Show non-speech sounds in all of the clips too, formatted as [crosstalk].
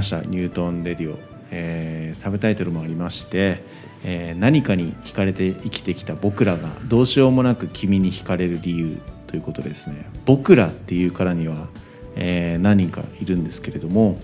ました「ニュートン・レディオ」えーサブタイトルもありまして、えー何かに惹かれて生きてきた僕らがどうしようもなく君に惹かれる理由ということですね。僕らっていうからには、えー何人かいるんですけれども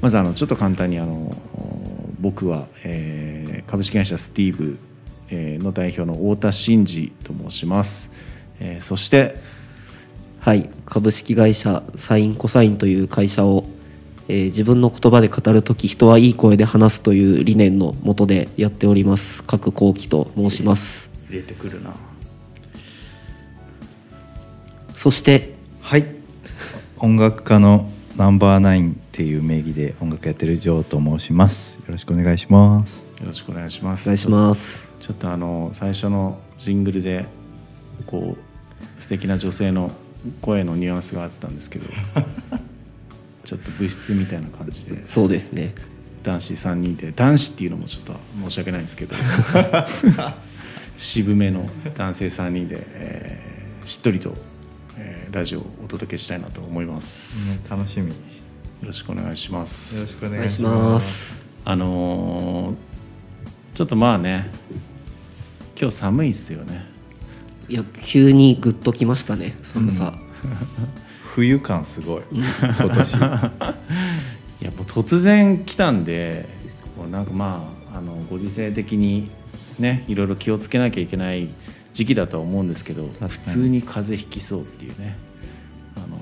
まずあのちょっと簡単にあの僕は、えー株式会社スティーブ、の代表の太田真二と申します、えーそしてはい。株式会社サインコサインという会社を、えー自分の言葉で語るとき人はいい声で話すという理念のもとでやっております。角幸喜と申します。入れてくるな。そしてはい。音楽家のナンバーナインっていう名義で音楽やってるジョーと申します。よろしくお願いします。よろしくお願いします。お願いします。ちょっとあの最初のジングルでこう素敵な女性の声のニュアンスがあったんですけどちょっと物質みたいな感じで。そうですね。男子3人で。男子っていうのもちょっと申し訳ないんですけど。[laughs] 渋めの男性3人で、えーしっとりと、えーラジオをお届けしたいなと思います、楽しみ。よよろしくお願いします。ろしくおお願いしまます。すあのーちょっとまあね今日寒いっすよね。いや急にグッときましたね寒さ、冬感すごい。今年。い [laughs] やもう突然来たんでこうなんかまああのご時世的にねいろいろ気をつけなきゃいけない時期だとは思うんですけど普通に風邪ひきそうっていうね。あの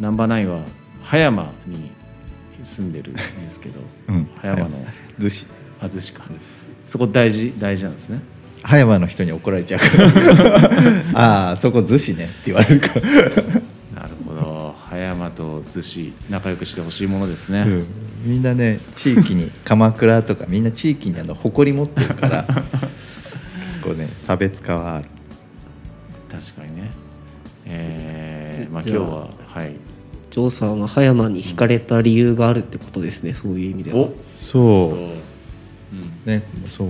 ナンバーナインは葉山に住んでるんですけど、[laughs] うん。葉山の逗子。あずしか。そこ大事大事なんですね。葉山の人に怒られちゃうから。[laughs] ああそこ逗子ねって言われるから、と逗子仲良くしてほしいものですね、うん。みんなね地域に [laughs] 鎌倉とかみんな地域にあの誇り持ってるから [laughs] 結構ね差別化はある。確かにね。えー、まあ今日ははい。ジョーさんは葉山に惹かれた理由があるってことですねそういう意味では。そう。うん。ねそう。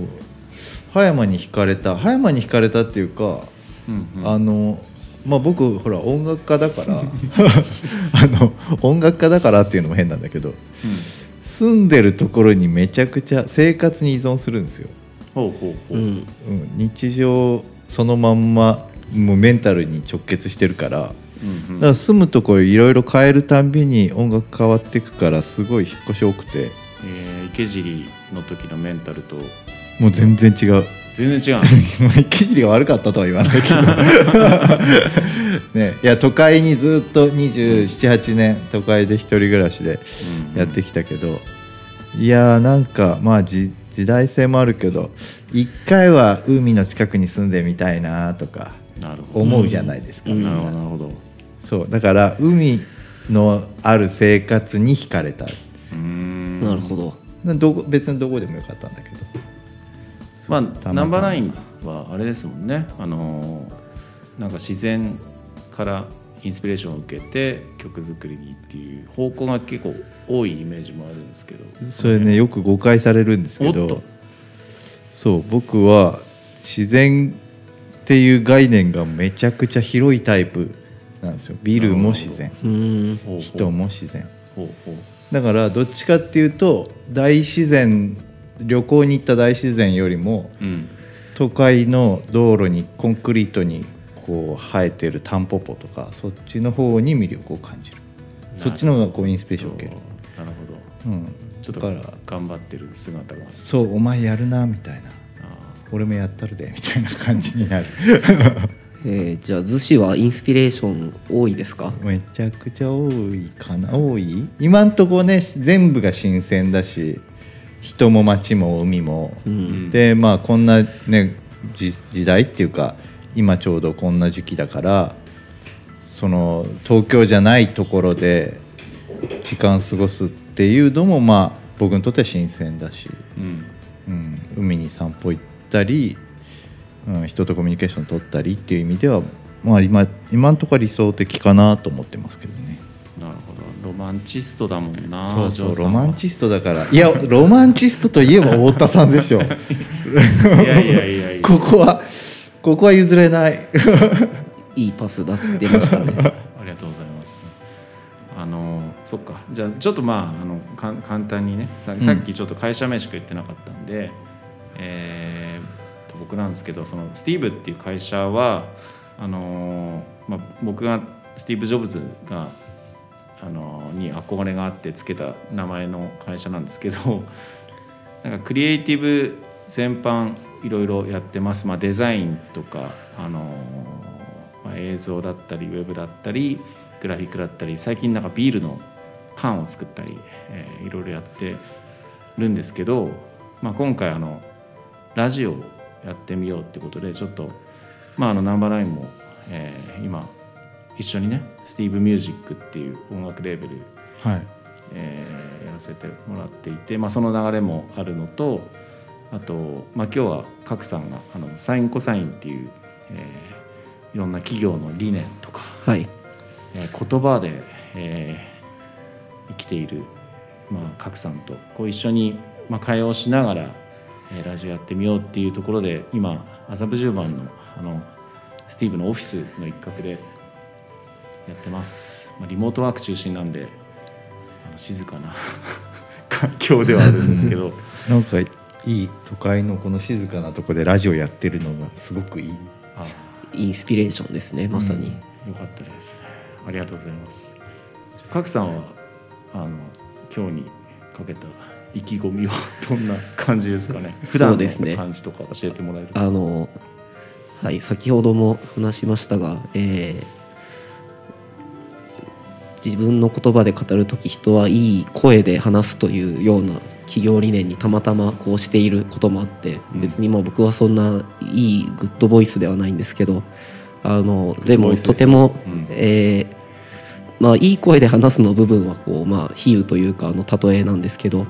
葉山に惹かれた葉山に惹かれたっていうか、うんうん。あのまあ僕ほら音楽家だから [laughs] あの音楽家だからっていうのも変なんだけど住んでるところにめちゃくちゃ生活に依存するんですよ、ほうほうほう、うん。うん、日常そのまんまもうメンタルに直結してるからうんうん。だから住むところいろいろ変えるたんびに音楽変わっていくからすごい引っ越し多くて。えー池尻の時のメンタルと。もう全然違う全然違う池尻 [laughs] が悪かったとは言わないけど。[laughs] ねいや都会にずっと278年都会で一人暮らしでやってきたけど、いやーなんかまあじ時代性もあるけど一回は海の近くに住んでみたいなとかなるほど、思うじゃないですか、うん。なな。るほどなるほど。そうだから海のある生活に惹かれた。うーん。なるほど。どこ別にどこでもよかったんだけどまあナンバーナインはあれですもんね。あのーなんか自然からインスピレーションを受けて曲作りにっていう方向が結構多いイメージもあるんですけど。それねよく誤解されるんですけど。そう僕は自然っていう概念がめちゃくちゃ広いタイプなんですよ。ビルも自然。人も自然。だからどっちかっていうと大自然旅行に行った大自然よりもうん。都会の道路にコンクリートにこう生えてるタンポポとかそっちの方に魅力を感じる。そっちの方がこうインスピレーションを受ける、なるほど。うん、ちょっとだから頑張ってる姿が。そうお前やるなみたいな。あ。俺もやったるでみたいな感じになる。[laughs] えーじゃあ逗子はインスピレーション多いですか？めちゃくちゃ多いかな。多い？今んとこね全部が新鮮だし人も街も海も、うん。でまあこんなね時時代っていうか今ちょうどこんな時期だからその東京じゃないところで時間過ごすっていうのもまあ僕にとっては新鮮だし、ーうん。うん、海に散歩行ったり、うん、人とコミュニケーション取ったりっていう意味では、まあ、今今のところは理想的かなと思ってますけどね。なるほど。ロマンチストだもんなそうそうロマンチストだから。いやロマンチストといえば太田さんでしょ。いやいやいやいや。ここはここは譲れない。いいパス出してましたね。ありがとうございます。あのそそっか。じゃあちょっとまああのかん簡単にねささっきちょっと会社名しか言ってなかったんで、えーと僕なんですけどそのスティーブっていう会社はあのーまあ、僕がスティーブ・ジョブズが、あのに憧れがあってつけた名前の会社なんですけど [laughs] なんかクリエイティブ全般いろいろやってます、まあ、デザインとか、あのまあ、映像だったりウェブだったりグラフィックだったり最近なんかビールの缶を作ったり、えーいろいろやってるんですけど、まあ、今回あのラジオをやってみようってことでちょっと、まあ、あのナンバーナインも、えー今一緒にねスティーブミュージックっていう音楽レーベルはい。えーやらせてもらっていて、まあ、その流れもあるのとあと、まあ、今日は賀来さんがあのサインコサインっていう、えーいろんな企業の理念とか、はい。えー言葉で、えー生きている、まあ、賀来さんとこう一緒に、まあ、会話をしながら、えーラジオやってみようっていうところで今麻布十番のあのスティーブのオフィスの一角でやってます、まあ、リモートワーク中心なんであの静かな [laughs] 環境ではあるんですけど。[laughs] なんかいい都会のこの静かなとこでラジオやってるのがすごくいい。あインスピレーションですねまさに、よかったです。ありがとうございます。賀来さんはあの今日にかけた意気込みはどんな感じですかね？[laughs] 普段そうですね。の感じとか教えてもらえるあのはい先ほども話しましたが、えー自分の言葉で語る時人はいい声で話すというような企業理念にたまたまこうしていることもあってうん別にまあ僕はそんないいグッドボイスではないんですけどあのでもとても、うんえーまあいい声で話すの部分はこうまあ比喩というかあの例えなんですけど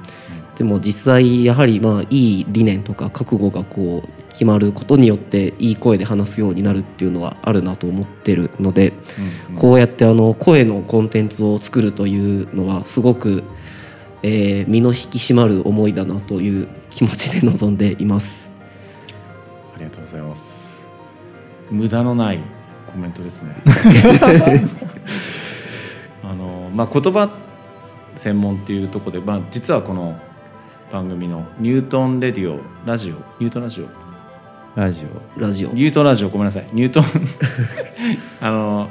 でも実際やはりまあいい理念とか覚悟がこう決まることによっていい声で話すようになるっていうのはあるなと思ってるのでうんこうやってあの声のコンテンツを作るというのはすごく、えー身の引き締まる思いだなという気持ちで臨んでいます。ありがとうございます。無駄のないコメントですね。[laughs] あのまあ言葉専門っていうところで、まあ、実はこの番組のニュートンレディオラジオニュートンラジオラジラジオ。ニュートンラジオごめんなさい。ニュートン。[laughs] あの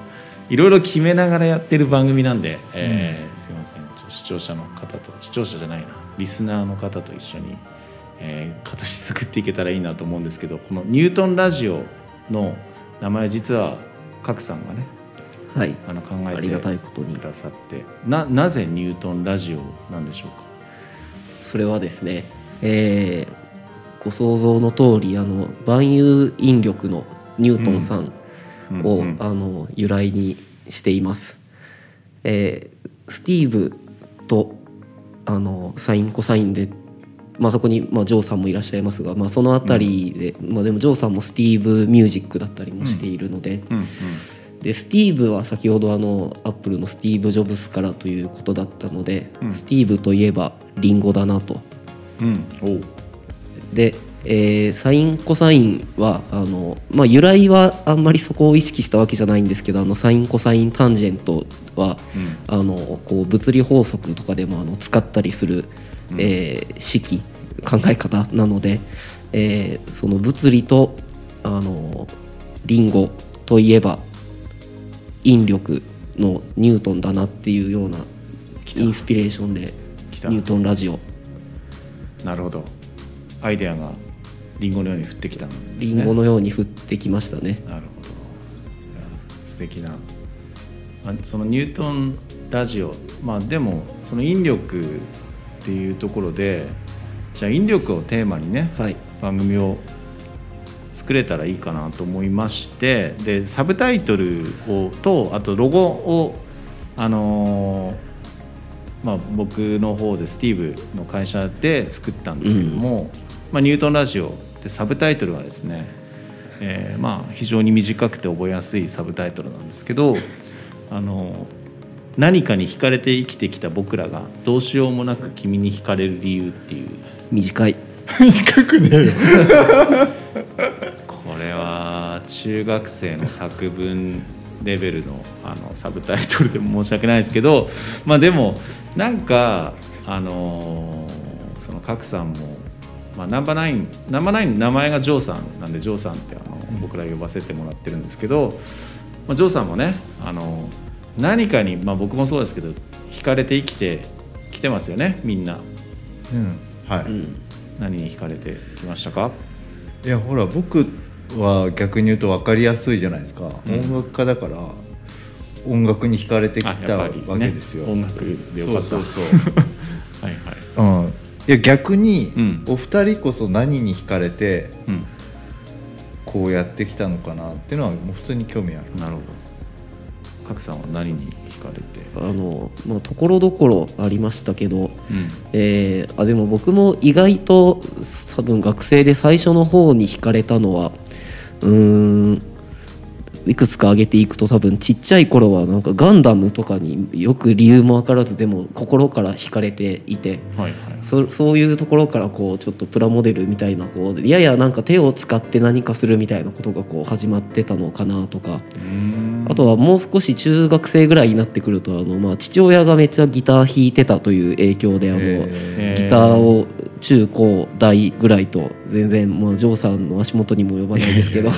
いろいろ決めながらやってる番組なんで、えーすいません。視聴者の方と視聴者じゃないな。リスナーの方と一緒に、えー形作っていけたらいいなと思うんですけどこのニュートンラジオの名前実は賀来さんがねはい。あの考えありがたていことに。くださってななぜニュートンラジオなんでしょうか？それはですね、えーご想像の通りあの万有引力のニュートンさんを、うんうん。あの由来にしています。えースティーブとあのサインコサインで、まあ、そこに、まあ、ジョーさんもいらっしゃいますが、まあ、その辺りで、まあ、でもジョーさんもスティーブミュージックだったりもしているので,、うんうん。でスティーブは先ほどあのアップルのスティーブ・ジョブスからということだったので、うん。スティーブといえばリンゴだなと。うんで、えーサインコサインはあの、まあ、由来はあんまりそこを意識したわけじゃないんですけどあのサインコサインタンジェントはあのこう物理法則とかでもあの使ったりする、うん。えー式考え方なので、えーその物理とあのリンゴといえば引力のニュートンだなっていうようなインスピレーションでニュートンラジオ。なるほどアイデアがリンゴのように降ってきたんですね。リンゴのように降ってきましたね。なるほど。素敵な。あそのニュートンラジオ。まあでもその引力っていうところでじゃあ引力をテーマにねはい。番組を作れたらいいかなと思いましてでサブタイトルをとあとロゴをあのーまあ、僕の方でスティーブの会社で作ったんですけども、まあ、ニュートンラジオでサブタイトルはですね、えーまあ、非常に短くて覚えやすいサブタイトルなんですけどあの何かに惹かれて生きてきた僕らがどうしようもなく君に惹かれる理由っていう。短い。短くねえよ。[laughs] これは中学生の作文レベルのあのサブタイトルでも申し訳ないですけどまあでもなんかあのーその角さんも、まあ、ナンバーナインナンバーナインの名前がジョーさんなんでジョーさんってあの僕ら呼ばせてもらってるんですけど、まあ、ジョーさんもねあの何かに、まあ、僕もそうですけど惹かれて生きてきてますよねみんな。うん。はい、うん。何に惹かれてきましたか？いやほら僕は逆に言うと分かりやすいじゃないですか、うん。音楽家だから音楽に惹かれてきあたわけですよ、音楽でよかった。そうそうそう。[laughs] はいはい。うん、いや逆に、うん。お二人こそ何に惹かれてうん。こうやってきたのかなっていうのはもう普通に興味ある。なるほど。角さんは何に惹かれて？あのまあところどころありましたけど、うん。えーあでも僕も意外と多分学生で最初の方に惹かれたのはうーんいくつか挙げていくと多分ちっちゃい頃はなんかガンダムとかによく理由も分からずでも心から惹かれていてはいはい。そそういうところからこうちょっとプラモデルみたいなこうややなんか手を使って何かするみたいなことがこう始まってたのかなとか。あとはもう少し中学生ぐらいになってくるとあの、まあ、父親がめっちゃギター弾いてたという影響であの、えギターを中高大ぐらいと全然、まあ、ジョーさんの足元にも及ばないですけど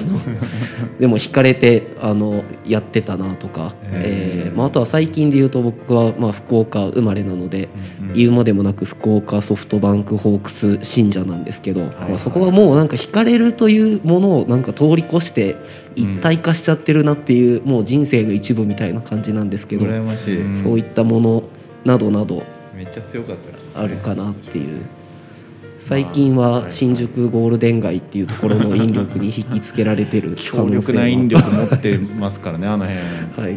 でも弾かれてあのやってたなとか、へーえーまあ、あとは最近で言うと僕は、まあ、福岡生まれなので、うん言うまでもなく福岡ソフトバンクホークス信者なんですけど、はいまあ、そこはもうなんか惹かれるというものをなんか通り越して一体化しちゃってるなっていう、もう人生の一部みたいな感じなんですけど、羨ましい、うん。そういったものなどなどめっちゃ強かったですもんね。あるかなっていう。最近は新宿ゴールデン街っていうところの引力に引きつけられてる可 [laughs] 強力な引力持ってますからねあの辺。[laughs] なるはい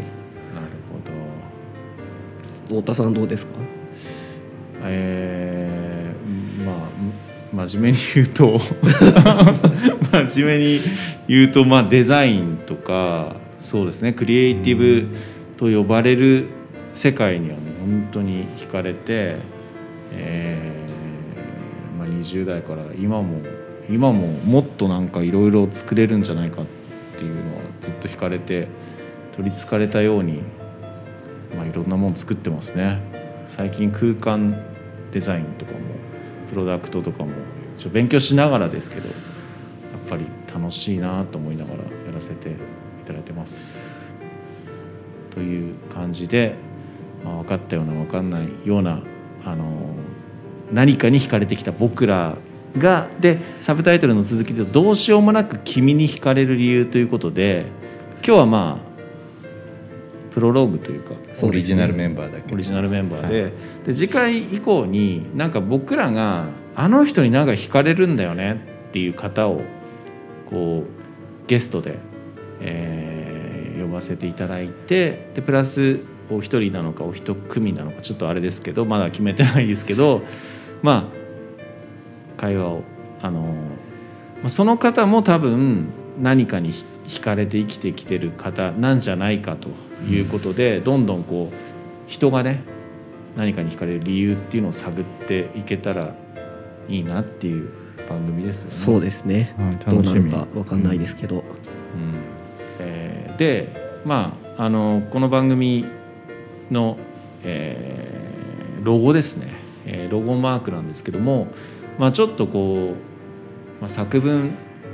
ほど。太田さんどうですか？えーまあ真面目に言うと [laughs] 真面目に言うとまあデザインとかそうですねクリエイティブと呼ばれる世界にはもう本当に惹かれて、えーまあ、20代から今も今ももっとなんかいろいろ作れるんじゃないかっていうのはずっと惹かれて取りつかれたように、まあ、いろんなもの作ってますね。最近空間デザインとかもプロダクトとかもちょ勉強しながらですけどやっぱり楽しいなと思いながらやらせていただいてます。という感じで、まあ、分かったような分かんないようなあの何かに惹かれてきた僕らがでサブタイトルの続きで「どうしようもなく君に惹かれる理由」ということで今日はまあプロローグというかオリジナルメンバーだけ。オリジナルメンバーで,、で次回以降になんか僕らがあの人になんか惹かれるんだよねっていう方をこうゲストで、えー呼ばせていただいてでプラスお一人なのかお一組なのかちょっとあれですけどまだ決めてないですけどまあ会話をあの、まあ、その方も多分何かに惹かれて生きてきてる方なんじゃないかということで、どんどんこう人がね何かに惹かれる理由っていうのを探っていけたらいいなっていう番組ですよね。そうですね。うん楽しみ。どうなるかわかんないですけど、うん。えーでまああのこの番組の、えーロゴですね、えーロゴマークなんですけども、まあ、ちょっとこう、まあ、作文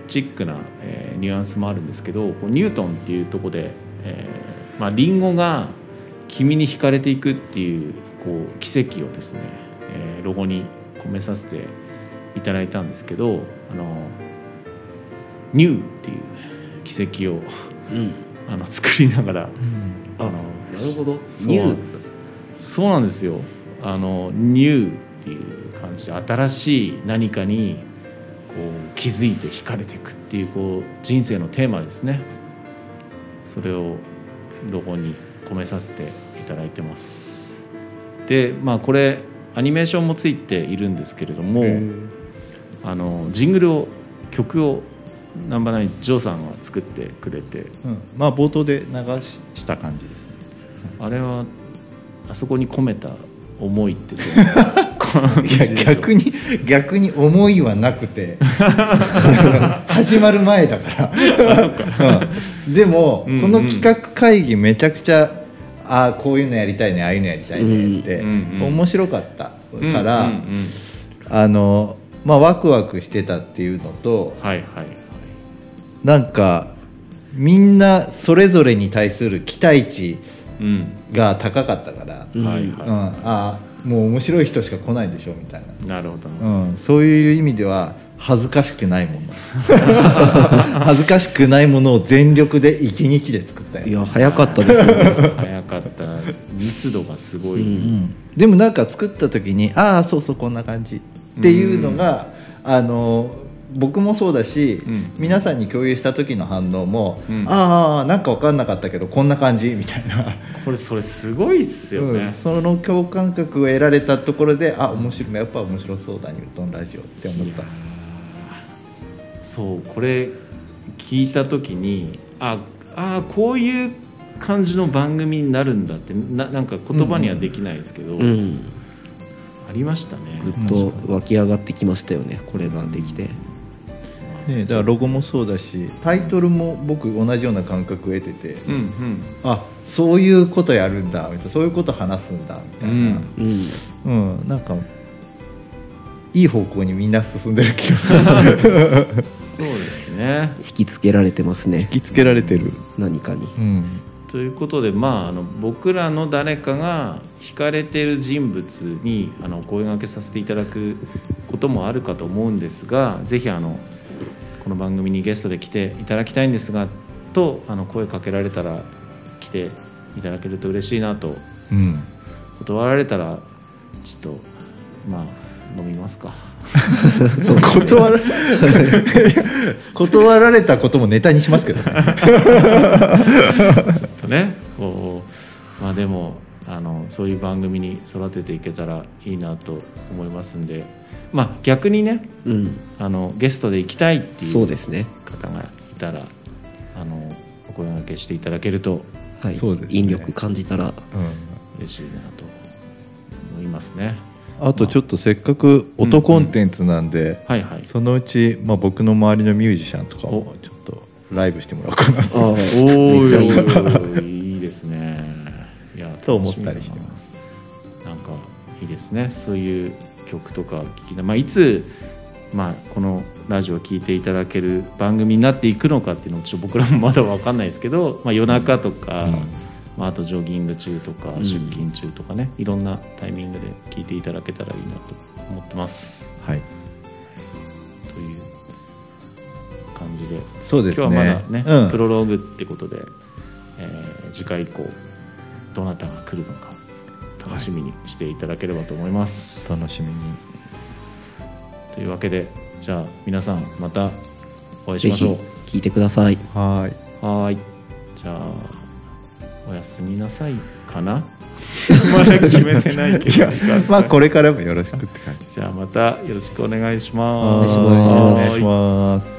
チックな、えーニュアンスもあるんですけどこうニュートンっていうところで、えーまあ、リンゴが君に惹かれていくっていうこう奇跡をですね、えーロゴに込めさせていただいたんですけどあのニューっていう奇跡をうん、あの作りながらあなるあのほど。そうニューそうなんですよあのニューっていう感じで新しい何かにこう気づいて惹かれていくっていうこう人生のテーマですね。それをロゴに込めさせていただいてます。でまあこれアニメーションもついているんですけれどもあのジングルを曲をナンバーナインジョーさんが作ってくれて。うん。まあ冒頭で流した感じですね。あれはあそこに込めた思いってどう。[laughs] いや [laughs] 逆に逆に思いはなくて。[laughs] 始まる前だから。うん。でも、うんうん。この企画会議めちゃくちゃああこういうのやりたいねああいうのやりたいねって、うんうん面白かったから、うんうんうん。あのまあワクワクしてたっていうのとはいはいなんかみんなそれぞれに対する期待値うんが高かったから、うんはい。うん。はああもう面白い人しか来ないでしょみたいいなるほど。な、うん、そういう意味では恥ずかしくないもの。[laughs] 恥ずかしくないものを全力で一日で作ったよ。いや早かったですよね。早かった。密度がすごい、うん。うんでもなんか作った時にああそうそうこんな感じ。っていうのが、あの僕もそうだし、うん。皆さんに共有した時の反応も、うん。ああなんか分かんなかったけどこんな感じみたいな、これそれすごいっすようん。ね、その共感覚を得られたところであ面白いやっぱ面白そうだニュートンラジオって思った。そうこれ聞いた時にああこういう感じの番組になるんだってななんか言葉にはできないですけど、うん。ありましたね。ぐっと湧き上がってきましたよねこれができてね、だからロゴもそうだしタイトルも僕同じような感覚を得てて、うんうん。あそういうことやるんだみたいなそういうこと話すんだみたいな、うん。うん。うん、なんかいい方向にみんな進んでる気がする。[laughs] そうですね。引きつけられてますね。引きつけられてる、何かに。うん、ということで、まあ、あの僕らの誰かが惹かれている人物にあのお声掛けさせていただくこともあるかと思うんですがぜひあのこの番組にゲストで来ていただきたいんですがとあの声かけられたら来ていただけると嬉しいなとうん、断られたらちょっとまあ飲みますか。[laughs] 断ら [laughs] 断られたこともネタにしますけどね。[laughs] ちょっとねこうまあでもあのそういう番組に育てていけたらいいなと思いますんでまあ逆にねうん。あのゲストで行きたいっていうそうですね。方がいたらあのお声掛けしていただけるとはい。そうですね。引力感じたら。嬉しいなと思いますね。あとちょっとせっかく音コンテンツなんで、はいはい。そのうち、まあ、僕の周りのミュージシャンとかもちょっとライブしてもらおうかなと。ああおいい。ですね。いやと思ったりしてます。すなんかいいですね。そういう曲とか聞きなまあいつまあこのラジオを聴いていただける番組になっていくのかっていうのをちょっと僕らもまだ分かんないですけど、まあ、夜中とか、うん。まあ、あとジョギング中とかん。出勤中とかね、いろんなタイミングで聞いていただけたらいいなと思ってます。はい。という感じで。そうですね。今日はまだね、うん。プロローグってことで、えー次回以降どなたが来るのか楽しみにしていただければと思います、楽しみに。というわけでじゃあ皆さんまたお会いしぜひましょう。聞いてください。はい。はーい。じゃあおやすみなさいかな？[laughs] まだ決めてないけど。まあこれからもよろしくって感じ。じゃあまたよろしくお願いします。お願いします